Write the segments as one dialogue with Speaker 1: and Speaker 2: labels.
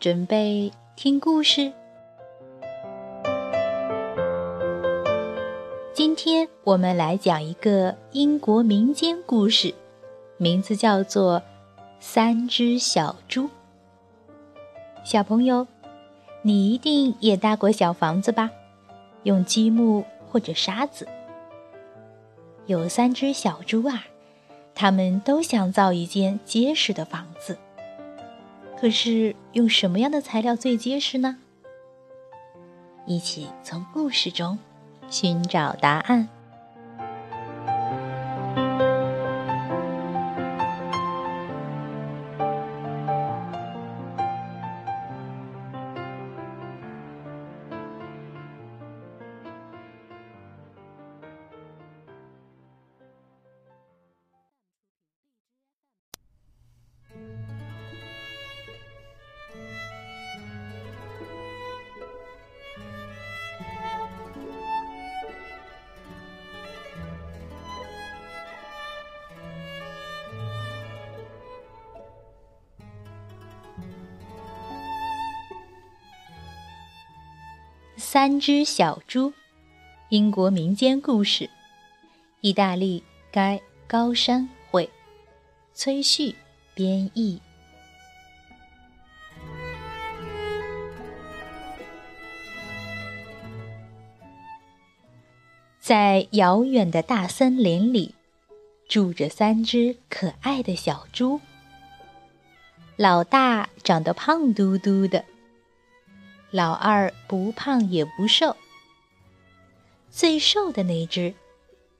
Speaker 1: 准备听故事。今天我们来讲一个英国民间故事，名字叫做《三只小猪》。小朋友，你一定也搭过小房子吧？用积木或者沙子。有三只小猪啊，他们都想造一间结实的房子。可是用什么样的材料最结实呢？一起从故事中寻找答案。三只小猪，英国民间故事，意大利该高山会，崔旭编译。在遥远的大森林里，住着三只可爱的小猪。老大长得胖嘟嘟的。老二不胖也不瘦，最瘦的那只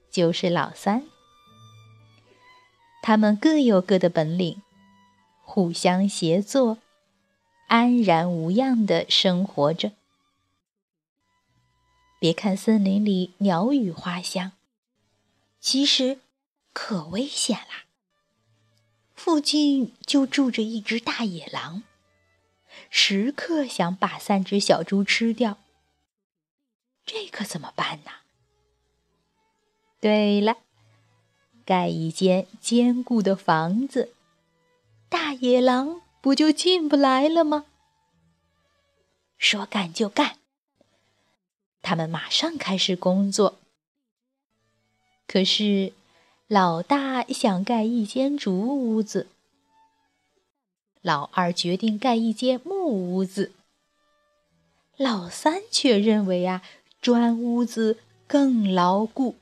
Speaker 1: 就是老三。他们各有各的本领，互相协作，安然无恙的生活着。别看森林里鸟语花香，其实可危险啦！附近就住着一只大野狼。时刻想把三只小猪吃掉，这可怎么办呢？对了，盖一间坚固的房子，大野狼不就进不来了吗？说干就干，他们马上开始工作。可是，老大想盖一间竹屋子。老二决定盖一间木屋子，老三却认为啊，砖屋子更牢固。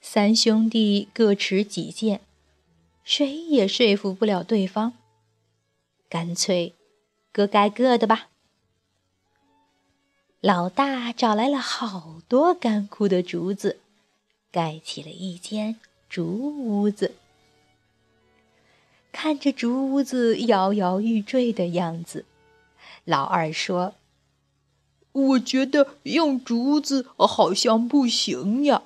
Speaker 1: 三兄弟各持己见，谁也说服不了对方，干脆各盖各的吧。老大找来了好多干枯的竹子，盖起了一间竹屋子。看着竹屋子摇摇欲坠的样子，老二说：“
Speaker 2: 我觉得用竹子好像不行呀。”“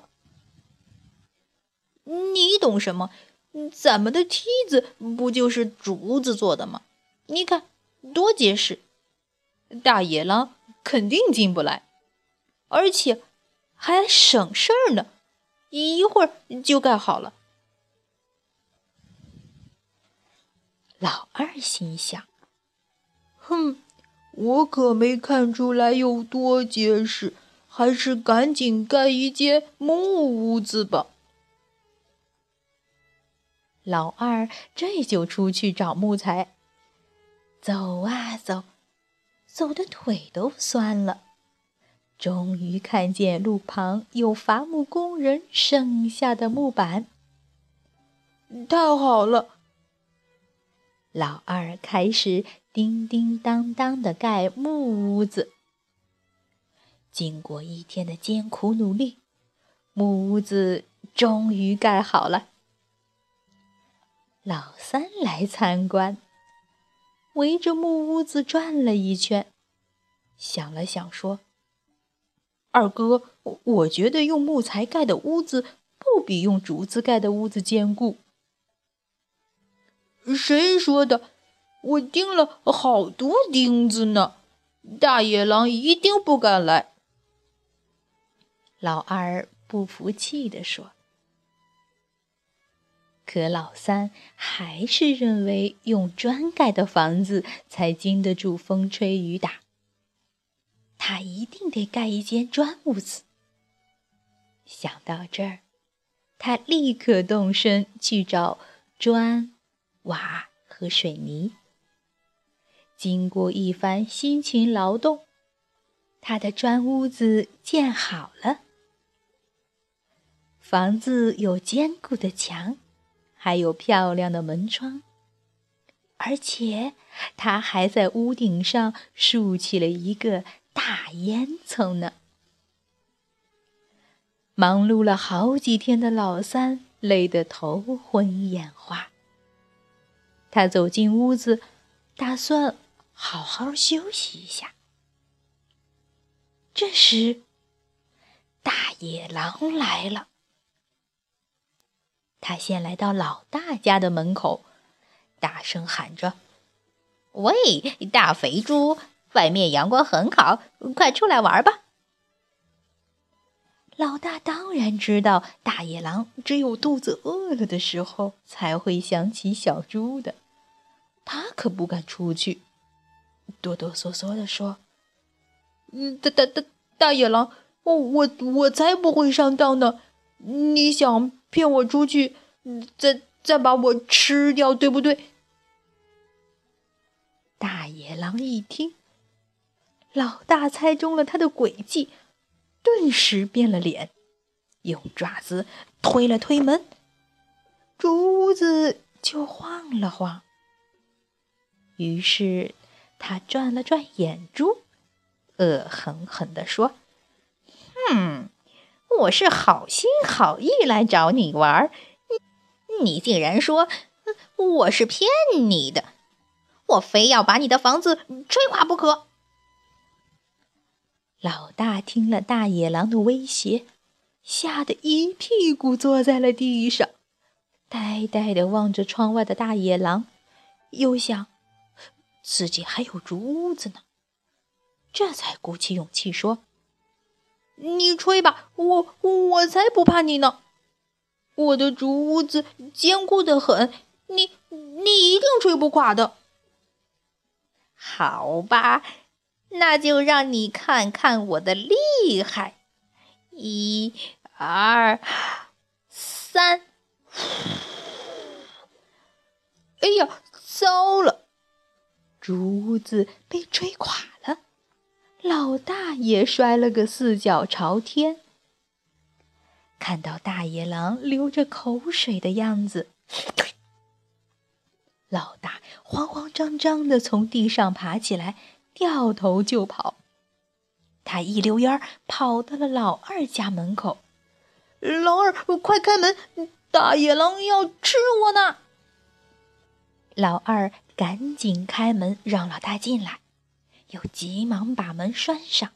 Speaker 3: 你懂什么？咱们的梯子不就是竹子做的吗？你看多结实，大野狼肯定进不来，而且还省事儿呢，一会儿就盖好了。”
Speaker 1: 老二心想：“
Speaker 2: 哼，我可没看出来有多结实，还是赶紧盖一间木屋子吧。”
Speaker 1: 老二这就出去找木材，走啊走，走的腿都酸了，终于看见路旁有伐木工人剩下的木板，
Speaker 2: 太好了！
Speaker 1: 老二开始叮叮当当的盖木屋子。经过一天的艰苦努力，木屋子终于盖好了。老三来参观，围着木屋子转了一圈，想了想说：“
Speaker 2: 二哥，我觉得用木材盖的屋子不比用竹子盖的屋子坚固。”谁说的？我钉了好多钉子呢，大野狼一定不敢来。
Speaker 1: 老二不服气地说。可老三还是认为用砖盖的房子才经得住风吹雨打。他一定得盖一间砖屋子。想到这儿，他立刻动身去找砖、瓦和水泥。经过一番辛勤劳动，他的砖屋子建好了。房子有坚固的墙。还有漂亮的门窗，而且他还在屋顶上竖起了一个大烟囱呢。忙碌了好几天的老三累得头昏眼花。他走进屋子，打算好好休息一下。这时，大野狼来了。他先来到老大家的门口，大声喊着：“
Speaker 3: 喂，大肥猪，外面阳光很好，快出来玩吧！”
Speaker 1: 老大当然知道大野狼只有肚子饿了的时候才会想起小猪的，他可不敢出去，哆哆嗦嗦地说：“
Speaker 2: 嗯，大大大大野狼，我我我才不会上当呢！你想？”骗我出去，再再把我吃掉，对不对？
Speaker 1: 大野狼一听，老大猜中了他的诡计，顿时变了脸，用爪子推了推门，竹子就晃了晃。于是他转了转眼珠，恶狠狠地说：“
Speaker 3: 哼！”我是好心好意来找你玩，你你竟然说我是骗你的，我非要把你的房子吹垮不可！
Speaker 1: 老大听了大野狼的威胁，吓得一屁股坐在了地上，呆呆的望着窗外的大野狼，又想自己还有竹屋子呢，这才鼓起勇气说。
Speaker 2: 你吹吧，我我才不怕你呢！我的竹屋子坚固的很，你你一定吹不垮的。
Speaker 3: 好吧，那就让你看看我的厉害！一、二、三！
Speaker 2: 哎呀，糟了，
Speaker 1: 竹子被吹垮了。老大也摔了个四脚朝天。看到大野狼流着口水的样子，老大慌慌张张的从地上爬起来，掉头就跑。他一溜烟儿跑到了老二家门口。
Speaker 2: 老二，快开门！大野狼要吃我呢！
Speaker 1: 老二赶紧开门，让老大进来。又急忙把门拴上。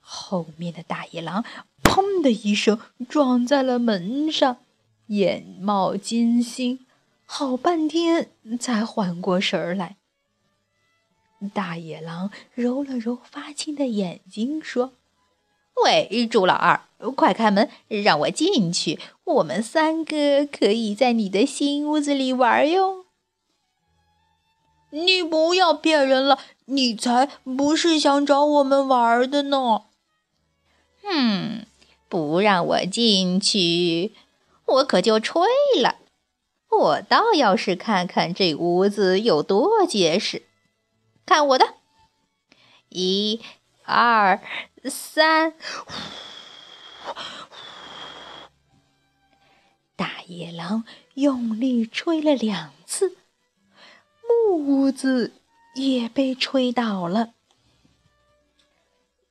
Speaker 1: 后面的大野狼“砰”的一声撞在了门上，眼冒金星，好半天才缓过神来。大野狼揉了揉发青的眼睛，说：“
Speaker 3: 喂，猪老二，快开门，让我进去。我们三个可以在你的新屋子里玩哟。”
Speaker 2: 你不要骗人了，你才不是想找我们玩的呢！
Speaker 3: 哼，不让我进去，我可就吹了。我倒要是看看这屋子有多结实，看我的！一、二、三！
Speaker 1: 大野狼用力吹了两次。木屋子也被吹倒了，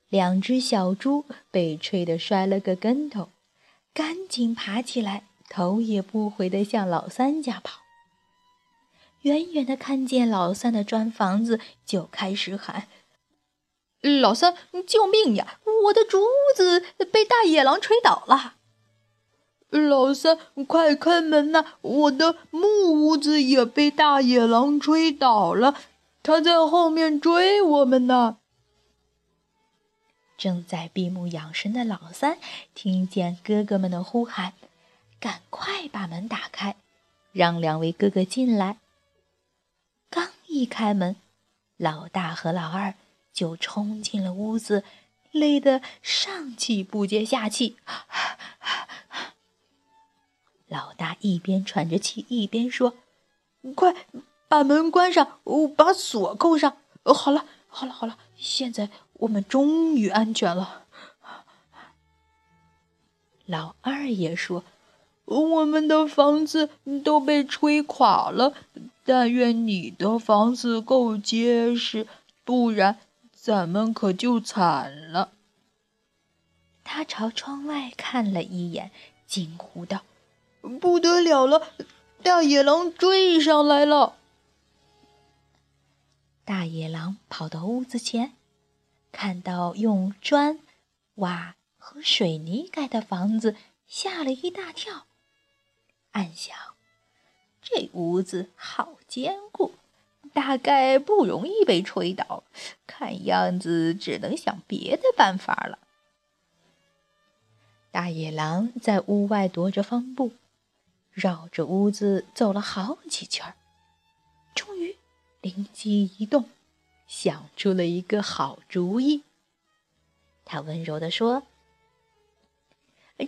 Speaker 1: 两只小猪被吹得摔了个跟头，赶紧爬起来，头也不回地向老三家跑。远远的看见老三的砖房子，就开始喊：“
Speaker 2: 老三，救命呀！我的竹子被大野狼吹倒了！老三，快开门呐！我的木屋子也被大野狼吹倒了，他在后面追我们呢！”
Speaker 1: 正在闭目养神的老三听见哥哥们的呼喊，赶快把门打开，让两位哥哥进来。刚一开门，老大和老二就冲进了屋子，累得上气不接下气。老大一边喘着气，一边说：“
Speaker 2: 快把门关上，把锁扣上。好了，好了，好了，现在。”我们终于安全了。
Speaker 1: 老二也说：“
Speaker 2: 我们的房子都被吹垮了，但愿你的房子够结实，不然咱们可就惨了。”
Speaker 1: 他朝窗外看了一眼，惊呼道：“
Speaker 2: 不得了了，大野狼追上来了！”
Speaker 1: 大野狼跑到屋子前。看到用砖、瓦和水泥盖的房子，吓了一大跳，暗想：这屋子好坚固，大概不容易被吹倒。看样子只能想别的办法了。大野狼在屋外踱着方步，绕着屋子走了好几圈，终于灵机一动。想出了一个好主意，他温柔地说：“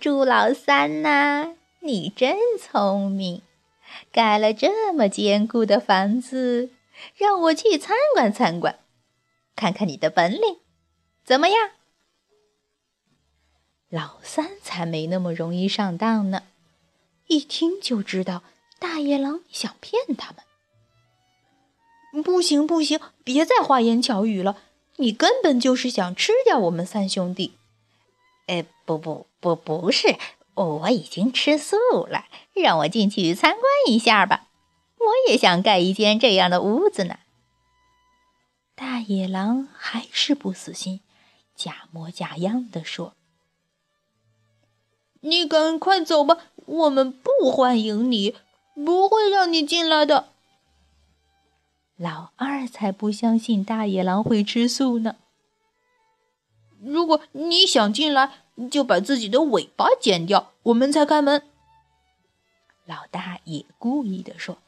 Speaker 1: 朱老三呐，你真聪明，盖了这么坚固的房子，让我去参观参观，看看你的本领怎么样？”老三才没那么容易上当呢，一听就知道大野狼想骗他们。
Speaker 2: 不行不行，别再花言巧语了！你根本就是想吃掉我们三兄弟。
Speaker 1: 哎，不不不，不是，我已经吃素了。让我进去参观一下吧，我也想盖一间这样的屋子呢。大野狼还是不死心，假模假样的说：“
Speaker 2: 你赶快走吧，我们不欢迎你，不会让你进来的。”
Speaker 1: 老二才不相信大野狼会吃素呢。
Speaker 2: 如果你想进来，就把自己的尾巴剪掉，我们才开门。
Speaker 1: 老大也故意的说。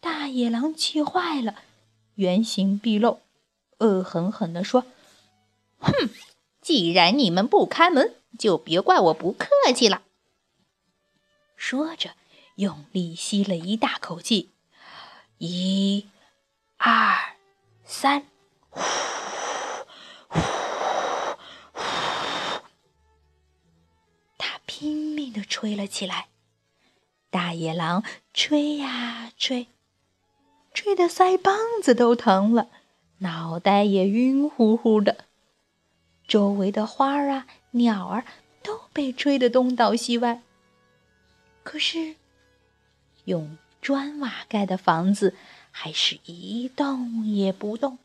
Speaker 1: 大野狼气坏了，原形毕露，恶狠狠地说：“哼，既然你们不开门，就别怪我不客气了。”说着，用力吸了一大口气。一、二、三，呼吹了起来。大野狼吹呀吹，吹得腮帮子都疼了，脑袋也晕乎乎的。周围的花儿啊、鸟儿都被吹得东倒西歪。可是，用。砖瓦盖的房子还是一动也不动。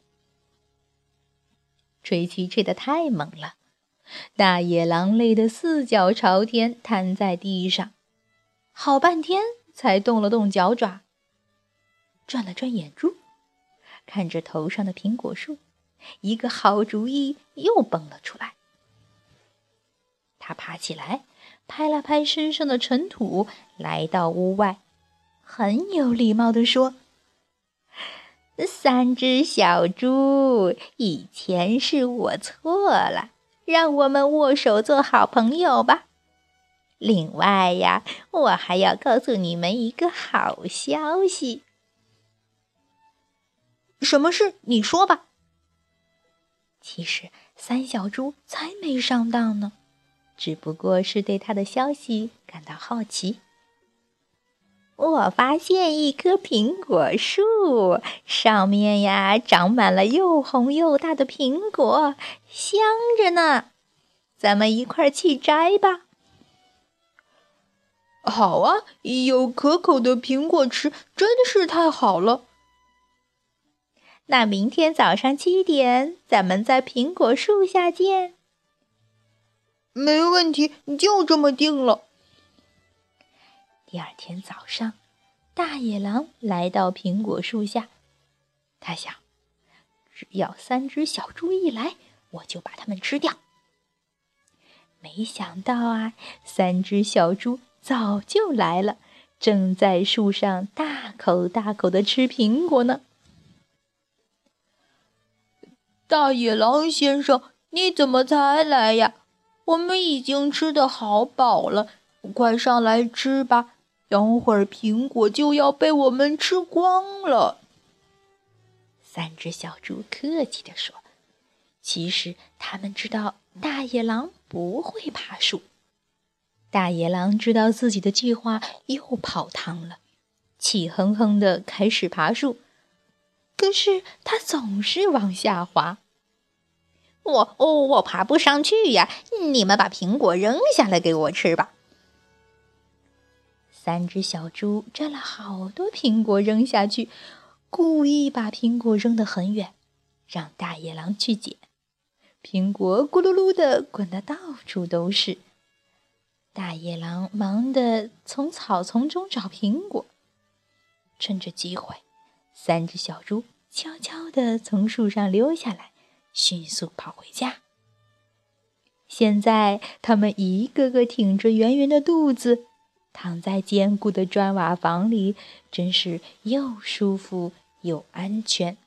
Speaker 1: 吹气吹得太猛了，大野狼累得四脚朝天，瘫在地上，好半天才动了动脚爪，转了转眼珠，看着头上的苹果树，一个好主意又蹦了出来。他爬起来，拍了拍身上的尘土，来到屋外。很有礼貌地说：“三只小猪，以前是我错了，让我们握手做好朋友吧。另外呀，我还要告诉你们一个好消息。
Speaker 2: 什么事？你说吧。
Speaker 1: 其实三小猪才没上当呢，只不过是对他的消息感到好奇。”我发现一棵苹果树，上面呀长满了又红又大的苹果，香着呢。咱们一块儿去摘吧。
Speaker 2: 好啊，有可口的苹果吃，真的是太好了。
Speaker 1: 那明天早上七点，咱们在苹果树下见。
Speaker 2: 没问题，就这么定了。
Speaker 1: 第二天早上，大野狼来到苹果树下，他想，只要三只小猪一来，我就把它们吃掉。没想到啊，三只小猪早就来了，正在树上大口大口的吃苹果呢。
Speaker 2: 大野狼先生，你怎么才来呀？我们已经吃的好饱了，快上来吃吧！等会儿苹果就要被我们吃光了。
Speaker 1: 三只小猪客气地说：“其实他们知道大野狼不会爬树。大野狼知道自己的计划又泡汤了，气哼哼的开始爬树。”可是它总是往下滑，
Speaker 3: 我哦，我爬不上去呀！你们把苹果扔下来给我吃吧。
Speaker 1: 三只小猪摘了好多苹果扔下去，故意把苹果扔得很远，让大野狼去捡。苹果咕噜噜的滚得到处都是。大野狼忙得从草丛中找苹果，趁着机会。三只小猪悄悄地从树上溜下来，迅速跑回家。现在，它们一个个挺着圆圆的肚子，躺在坚固的砖瓦房里，真是又舒服又安全。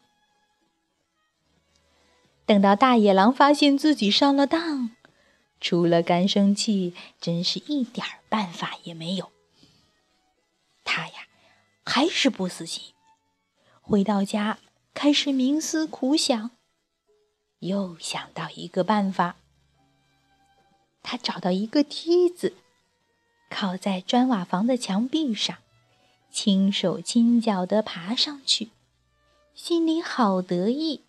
Speaker 1: 等到大野狼发现自己上了当，除了干生气，真是一点儿办法也没有。他呀，还是不死心。回到家，开始冥思苦想，又想到一个办法。他找到一个梯子，靠在砖瓦房的墙壁上，轻手轻脚地爬上去，心里好得意。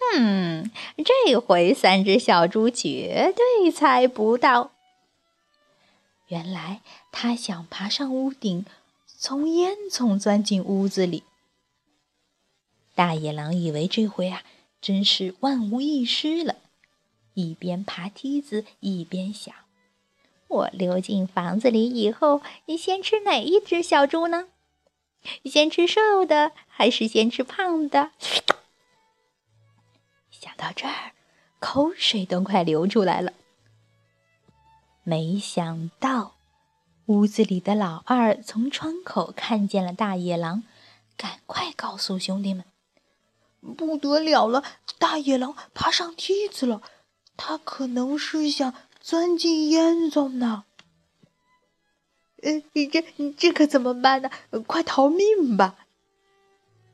Speaker 3: 哼，这回三只小猪绝对猜不到。
Speaker 1: 原来他想爬上屋顶，从烟囱钻进屋子里。大野狼以为这回啊，真是万无一失了，一边爬梯子一边想：
Speaker 3: 我溜进房子里以后，你先吃哪一只小猪呢？先吃瘦的，还是先吃胖的？
Speaker 1: 想到这儿，口水都快流出来了。没想到，屋子里的老二从窗口看见了大野狼，赶快告诉兄弟们。
Speaker 2: 不得了了！大野狼爬上梯子了，他可能是想钻进烟囱呢。呃，这你这可怎么办呢？快逃命吧！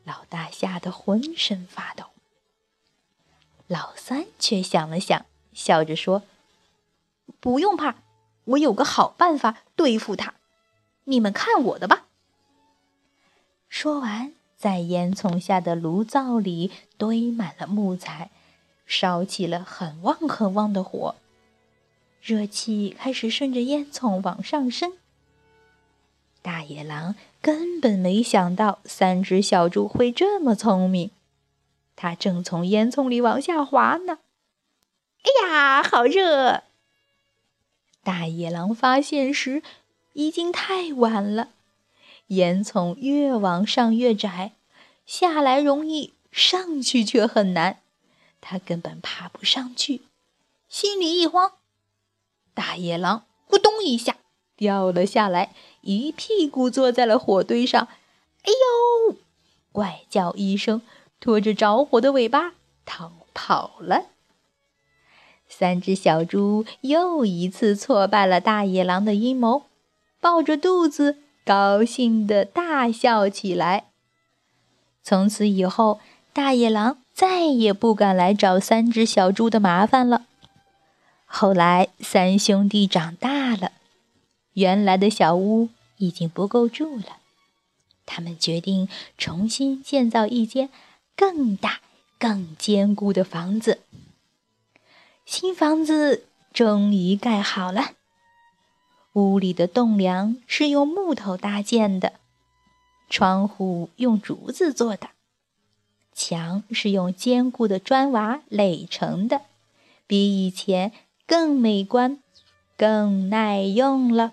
Speaker 1: 老大吓得浑身发抖。老三却想了想，笑着说：“
Speaker 3: 不用怕，我有个好办法对付他，你们看我的吧。”
Speaker 1: 说完。在烟囱下的炉灶里堆满了木材，烧起了很旺很旺的火，热气开始顺着烟囱往上升。大野狼根本没想到三只小猪会这么聪明，它正从烟囱里往下滑呢。
Speaker 3: 哎呀，好热！
Speaker 1: 大野狼发现时已经太晚了。烟囱越往上越窄，下来容易，上去却很难。他根本爬不上去，心里一慌，大野狼咕咚一下掉了下来，一屁股坐在了火堆上。哎呦！怪叫一声，拖着着火的尾巴逃跑了。三只小猪又一次挫败了大野狼的阴谋，抱着肚子。高兴的大笑起来。从此以后，大野狼再也不敢来找三只小猪的麻烦了。后来，三兄弟长大了，原来的小屋已经不够住了，他们决定重新建造一间更大、更坚固的房子。新房子终于盖好了。屋里的栋梁是用木头搭建的，窗户用竹子做的，墙是用坚固的砖瓦垒成的，比以前更美观、更耐用了。